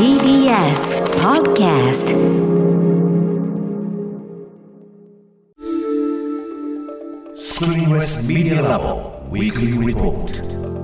TBS Podcast. Screenless Media Lab Weekly Report.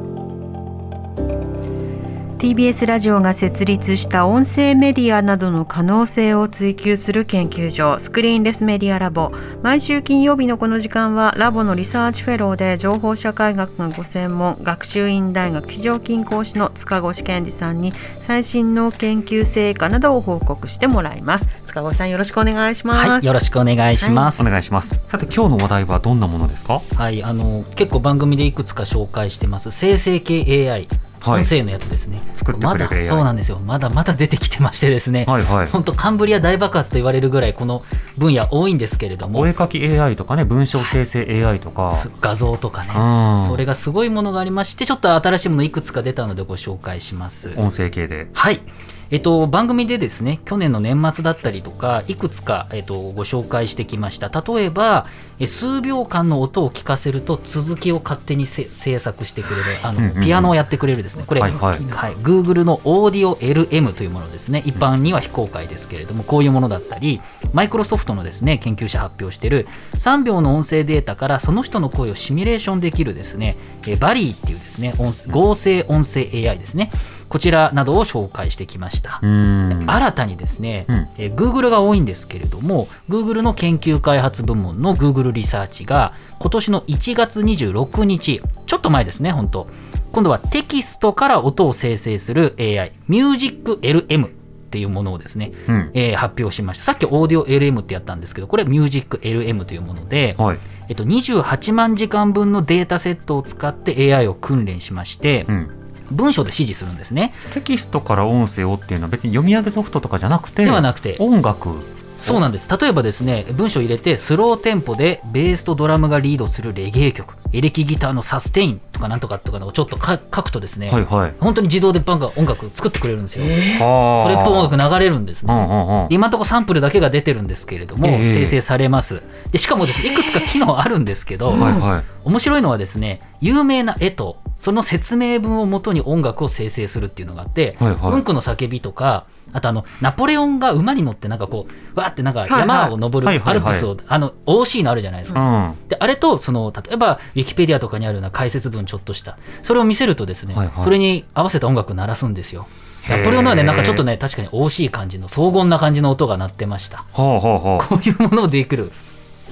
TBS ラジオが設立した音声メディアなどの可能性を追求する研究所 Screenless Media Lab 毎週金曜日のこの時間はラボのリサーチフェローで情報社会学がご専門学習院大学非常勤講師の塚越健司さんに最新の研究成果などを報告してもらいます塚越さんよろしくお願いします、はい、よろしくお願いします。お願いします。さて今日の話題はどんなものですか？はい、あの結構番組でいくつか紹介してます生成系 AI、はい音声のやつですね。作ってくれるまだそうなんですよ。まだまだ出てきてましてですね。はいはい。本当カンブリア大爆発と言われるぐらいこの分野多いんですけれどもお絵描き AI とかね、文章生成 AI とか。す画像とかね、うんそれがすごいものがありましてちょっと新しいものいくつか出たのでご紹介します。音声系で。はい。えっと、番組でですね去年の年末だったりとかいくつか、えっと、ご紹介してきました。例えばえ数秒間の音を聞かせると続きを勝手にせ制作してくれるあの、うんうんうん。ピアノをやってくれるですね。これ、はいはい。Google のオーディオ LM というものですね。一般には非公開ですけれどもこういうものだったりマイクロソフトのですね研究者発表している3秒の音声データからその人の声をシミュレーションできるですねえバリーっていうですね合成音声 AI ですねこちらなどを紹介してきました。新たにですね、うんえー Google が多いんですけれども Google の研究開発部門の Google リサーチが今年の1月26日ちょっと前ですね本当今度はテキストから音を生成する AI MusicLM っていうものをですね、うん。えー発表しましたさっきオーディオ LM ってやったんですけどこれ MusicLM というもので、はい。えっと、28万時間分のデータセットを使って AI を訓練しまして、うん。文章で指示するんですねテキストから音声をっていうのは別に読み上げソフトとかじゃなくて。ではなくて音楽。そうなんです例えばですね文章を入れてスローテンポでベースとドラムがリードするレゲエ曲エレキギターのサステインとかなんとかとかのをちょっとか書くとですね、はいはい。本当に自動でバンが音楽作ってくれるんですよ、はそれっぽい音楽。楽流れるんですね、うんうんうん。今のところサンプルだけが出てるんですけれども、ええ生成されますでしかもですねいくつか機能あるんですけど、はいはい。面白いのはですね有名な絵とその説明文をもとに音楽を生成するっていうのがあって、はいはいうんこの叫びとかあとあのナポレオンが馬に乗ってなんかこうわーってなんかはい山を登るアルプスを、あの OC のあるじゃないですうか。ん。であれとその例えばウィキペディアとかにあるような解説文ちょっとしたそれを見せるとですね、はいはいそれに合わせた音楽を鳴らすんですよ。ナポレオンのはねなんかちょっとね確かに OC 感じの荘厳な感じの音が鳴ってました。ほうほうほう。こういうものをできる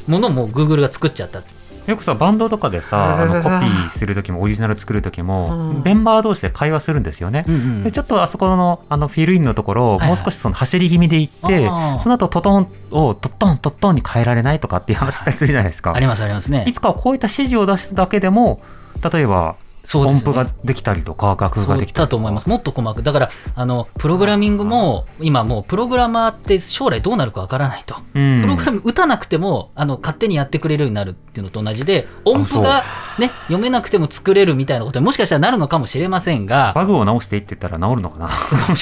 ものも Google が作っちゃったよくさバンドとかでさあのコピーする時もオリジナル作る時も、うんメンバー同士で会話するんですよね。うんうんでちょっとあそこのあのフィルインのところをはいはいもう少しその走り気味で行って、あーその後トトンをトットントットンに変えられないとかっていう話したりするじゃないですか。ありますありますねい。つかはこういった指示を出すだけでも例えばそうですね。音符ができたりとか楽譜ができたりだと思います。もっと細かく。だから、あの、プログラミングも、今もう、プログラマーって将来どうなるかわからないと。うん。プログラム打たなくても、あの、勝手にやってくれるようになるっていうのと同じで、音符がね、読めなくても作れるみたいなことにもしかしたらなるのかもしれませんが、バグを直していってったら治るのかな。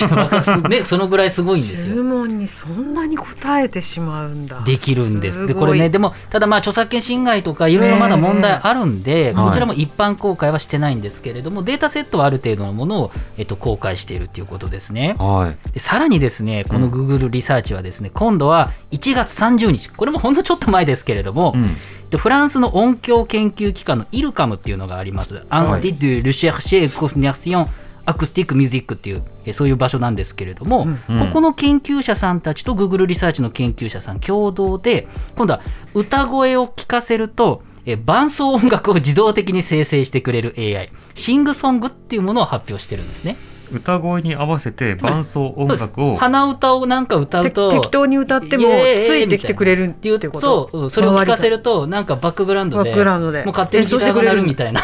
ね、そのぐらいすごいんですよ。注。文にそんなに答えてしまうんだ。できるんです。で、ごい。これね、でも、ただまあ、著作権侵害とか、いろいろまだ問題あるんで、えこちらも一般公開はしてないんですけれども、データセットはある程度のものを、えっと、公開しているっていうことですね。はい。でさらにですね、この Google リサーチはですね、今度は1月30日、これもほんのちょっと前ですけれども、うん。でフランスの音響研究機関の IRCAM っていうのがあります。 Institut de Recherche et Coordination Acoustique/Musique っていうえそういう場所なんですけれども、うん。ここの研究者さんたちと Google リサーチの研究者さん共同で今度は歌声を聞かせるとえ伴奏音楽を自動的に生成してくれる AI SingSong っていうものを発表してるんですね。歌声に合わせて伴奏音楽を鼻歌をなんか歌うてと適当に歌ってもついてきてくれるっていうってこと？そううんそれを聞かせるとなんかバックグラウンドでバックグラウンドで。もう勝手にギターが鳴るみたいな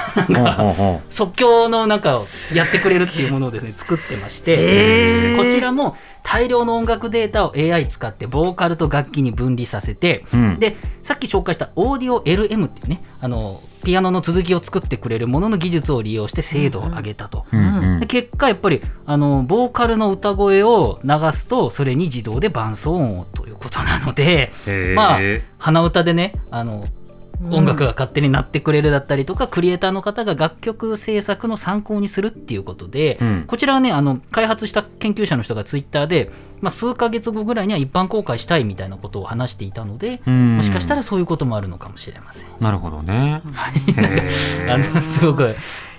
即興のなんかをやってくれるっていうものをですね作ってまして、こちらも大量の音楽データを AI 使ってボーカルと楽器に分離させて、うん。でさっき紹介したオーディオ LM っていうねあのピアノの続きを作ってくれるものの技術を利用して精度を上げたと。で結果やっぱりあのボーカルの歌声を流すとそれに自動で伴奏音をということなのでまあ鼻歌でねあの音楽が勝手になってくれるだったりとか、クリエイターの方が楽曲制作の参考にするっていうことで、うん。こちらはねあの開発した研究者の人がツイッターで、まあ、数ヶ月後ぐらいには一般公開したいみたいなことを話していたので、うん。もしかしたらそういうこともあるのかもしれません。なるほどね。あのすごく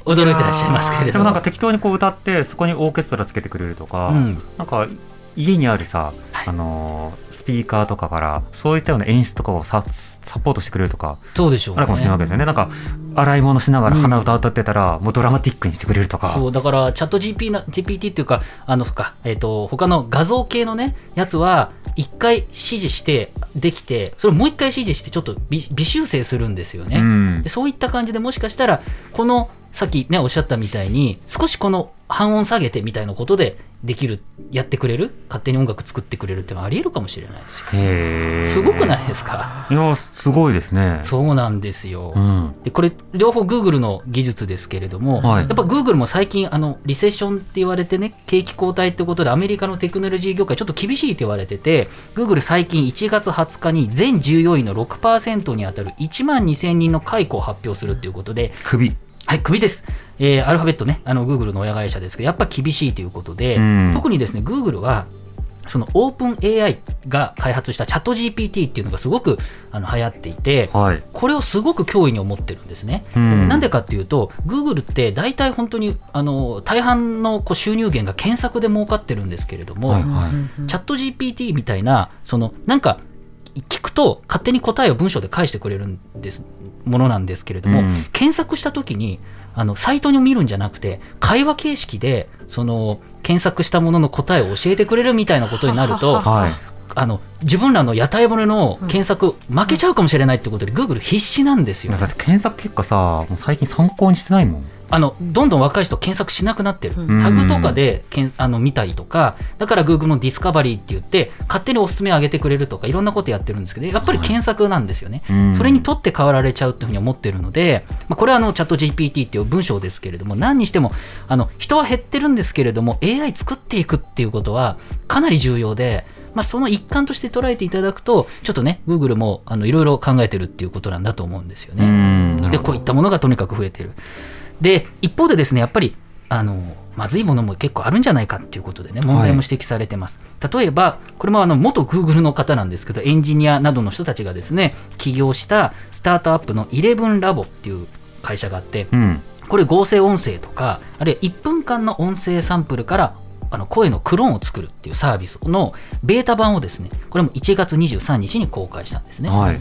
驚いてらっしゃいますけれども。でもなんか適当にこう歌ってそこにオーケストラつけてくれるとか、うん。なんか家にあるさ、はい。あのースピーカーとかからそういったような演出とかをさサポートしてくれるとかそうでしょうね。あるかもしれないわけですよね。なんか洗い物しながら鼻歌歌ってたら、もうドラマティックにしてくれるとか。そうだからチャット GP な GPT っていうかあのか、えっと他の画像系のねやつは一回指示してできてそれをもう一回指示してちょっと微微修正するんですよね、うん。でそういった感じでもしかしたらこのさっきねおっしゃったみたいに少しこの半音下げてみたいなことでできるやってくれる？勝手に音楽作ってくれるっていうのはありえるかもしれないですよ。すごくないですか？いやすごいですね。そうなんですよ、うん。でこれ両方 Google の技術ですけれども、はい。やっぱ Google も最近あのリセッションって言われてね景気後退ってことでアメリカのテクノロジー業界ちょっと厳しいって言われてて Google 最近1月20日に全従業員の6%に当たる1万2000人の解雇を発表するっていうことで首。はい、首です。えーアルファベットね、あの Google の親会社ですけど、やっぱ厳しいということで、うん特にですね、Google は、その OpenAI が開発したチャット GPT っていうのがすごくあの流行っていて、はい。これをすごく脅威に思ってるんですね。うんなんでかっていうと、Google って大体本当にあの大半のこう収入源が検索で儲かってるんですけれども、はいはい。チャット GPT みたいな、そのなんか聞くと勝手に答えを文章で返してくれるんですものなんですけれども、うん検索したときにあのサイトに見るんじゃなくて会話形式でその検索したものの答えを教えてくれるみたいなことになると はい。あの自分らの屋台骨の検索負けちゃうかもしれないってことで、Google 必死なんですよ。だって検索結果さ、もう最近参考にしてないもん。あのどんどん若い人検索しなくなってる、うん。タグとかでけんあの見たりとかだから Google のディスカバリーって言って勝手におすすめ上げてくれるとかいろんなことやってるんですけどやっぱり検索なんですよね、うん。それに取って代わられちゃうっていうふうに思ってるので、まあ、これはあのチャット GPT っていう文章ですけれども何にしてもあの人は減ってるんですけれども AI 作っていくっていうことはかなり重要でまあ、その一環として捉えていただくとちょっとね Google もあのいろいろ考えてるっていうことなんだと思うんですよね。でこういったものがとにかく増えてる。で一方でですねやっぱりあのまずいものも結構あるんじゃないかっていうことでね問題も指摘されてます、例えばこれもあの元 Google の方なんですけどエンジニアなどの人たちがですね起業したスタートアップの11ラボっていう会社があってうん。これ合成音声とかあるいは1分間の音声サンプルからあの声のクローンを作るっていうサービスのベータ版をですねこれも1月23日に公開したんですね、はい。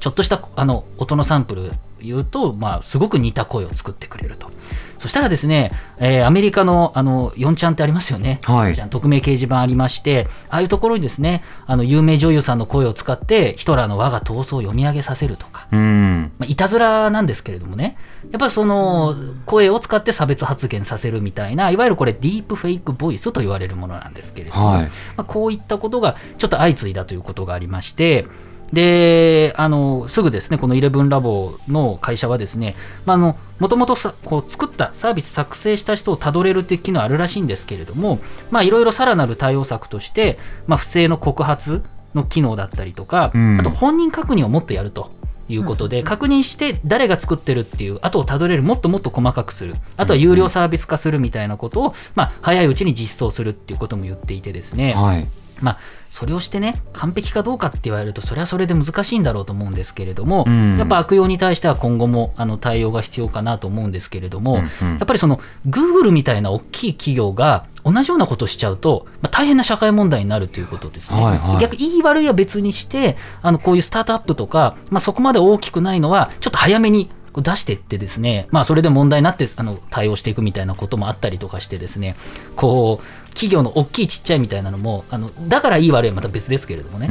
ちょっとしたあの音のサンプル言うと、まあ、すごく似た声を作ってくれると。そしたらですね、えーアメリカのあの4ちゃんってありますよね、はい。じゃあ匿名掲示板ありましてああいうところにですねあの有名女優さんの声を使ってヒトラーの我が闘争を読み上げさせるとか。うん。まあ、いたずらなんですけれどもね、やっぱりその声を使って差別発言させるみたいな、いわゆるこれ、ディープフェイクボイスと言われるものなんですけれども、はい。まあ、こういったことがちょっと相次いだということがありまして、であのすぐですね、この11ラボの会社はですね、まあ、あのもともとさこう作ったサービス作成した人をたどれるっていう機能あるらしいんですけれども、まあ、いろいろさらなる対応策として、まあ、不正の告発の機能だったりとか、うんあと本人確認をもっとやると。いうことで、確認して誰が作ってるっていう後をたどれるもっともっと細かくするあとは有料サービス化するみたいなことを、まあ、早いうちに実装するっていうことも言っていてですね、はい。まあ、それをしてね完璧かどうかって言われるとそれはそれで難しいんだろうと思うんですけれども、うん。やっぱ悪用に対しては今後もあの対応が必要かなと思うんですけれども、うんうん。やっぱりその Google みたいな大きい企業が同じようなことをしちゃうと、まあ、大変な社会問題になるということですね。はいはい。逆にいい悪いは別にしてあのこういうスタートアップとか、まあ、そこまで大きくないのはちょっと早めに出していってですね、まあ、それで問題になってあの対応していくみたいなこともあったりとかしてですねこう企業の大きいちっちゃいみたいなのもあのだからいい悪いはまた別ですけれどもね、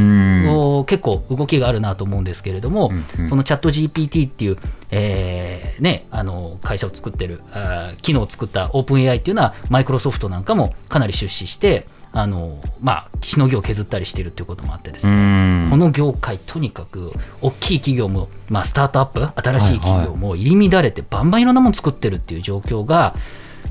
結構動きがあるなと思うんですけれども、うんうん。そのチャット GPT っていう、えーね、あの会社を作ってるあー機能を作ったオープン AI っていうのはマイクロソフトなんかもかなり出資してあの、まあ、しのぎを削ったりしてるっていうこともあってですうね、ん。この業界とにかく大きい企業も、まあ、スタートアップ新しい企業も入り乱れてバンバンいろんなもの作ってるっていう状況が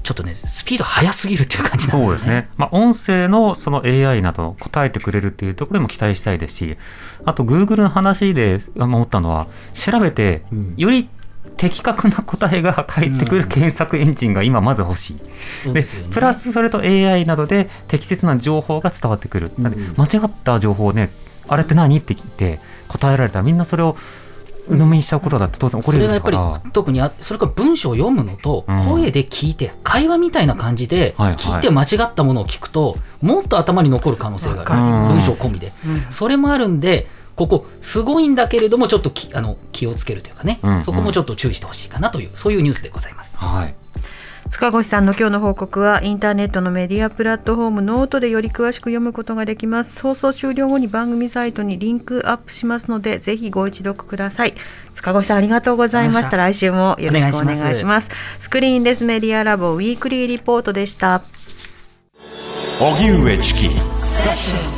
ちょっとねスピード速すぎるっていう感じなんですね。そうですね。まあ、音声のその AI など答えてくれるっていうところにも期待したいですし、あと Google の話で思ったのは、調べてうん、より的確な答えが返ってくる検索エンジンが今まず欲しい。うですよねプラスそれと AI などで適切な情報が伝わってくる。間違った情報をね、あれって何って聞いて答えられたらみんなそれを鵜呑みにしちゃうことだって当然起こりそれがやっぱ。り特にあそれから文章を読むのとうん。声で聞いて会話みたいな感じではいはい。聞いて間違ったものを聞くともっと頭に残る可能性がある。文章込みで。それもあるんでここすごいんだけれどもちょっときあの気をつけるというかね。うん。そこもちょっと注意してほしいかなというそういうニュースでございます。はい。塚越さんの今日の報告はインターネットのメディアプラットフォームノートでより詳しく読むことができます。放送終了後に番組サイトにリンクアップしますのでぜひご一読ください。塚越さんありがとうございました。来週もよろしくお願いします。スクリーンレスメディアラボウィークリーリポートでした。荻上チキ。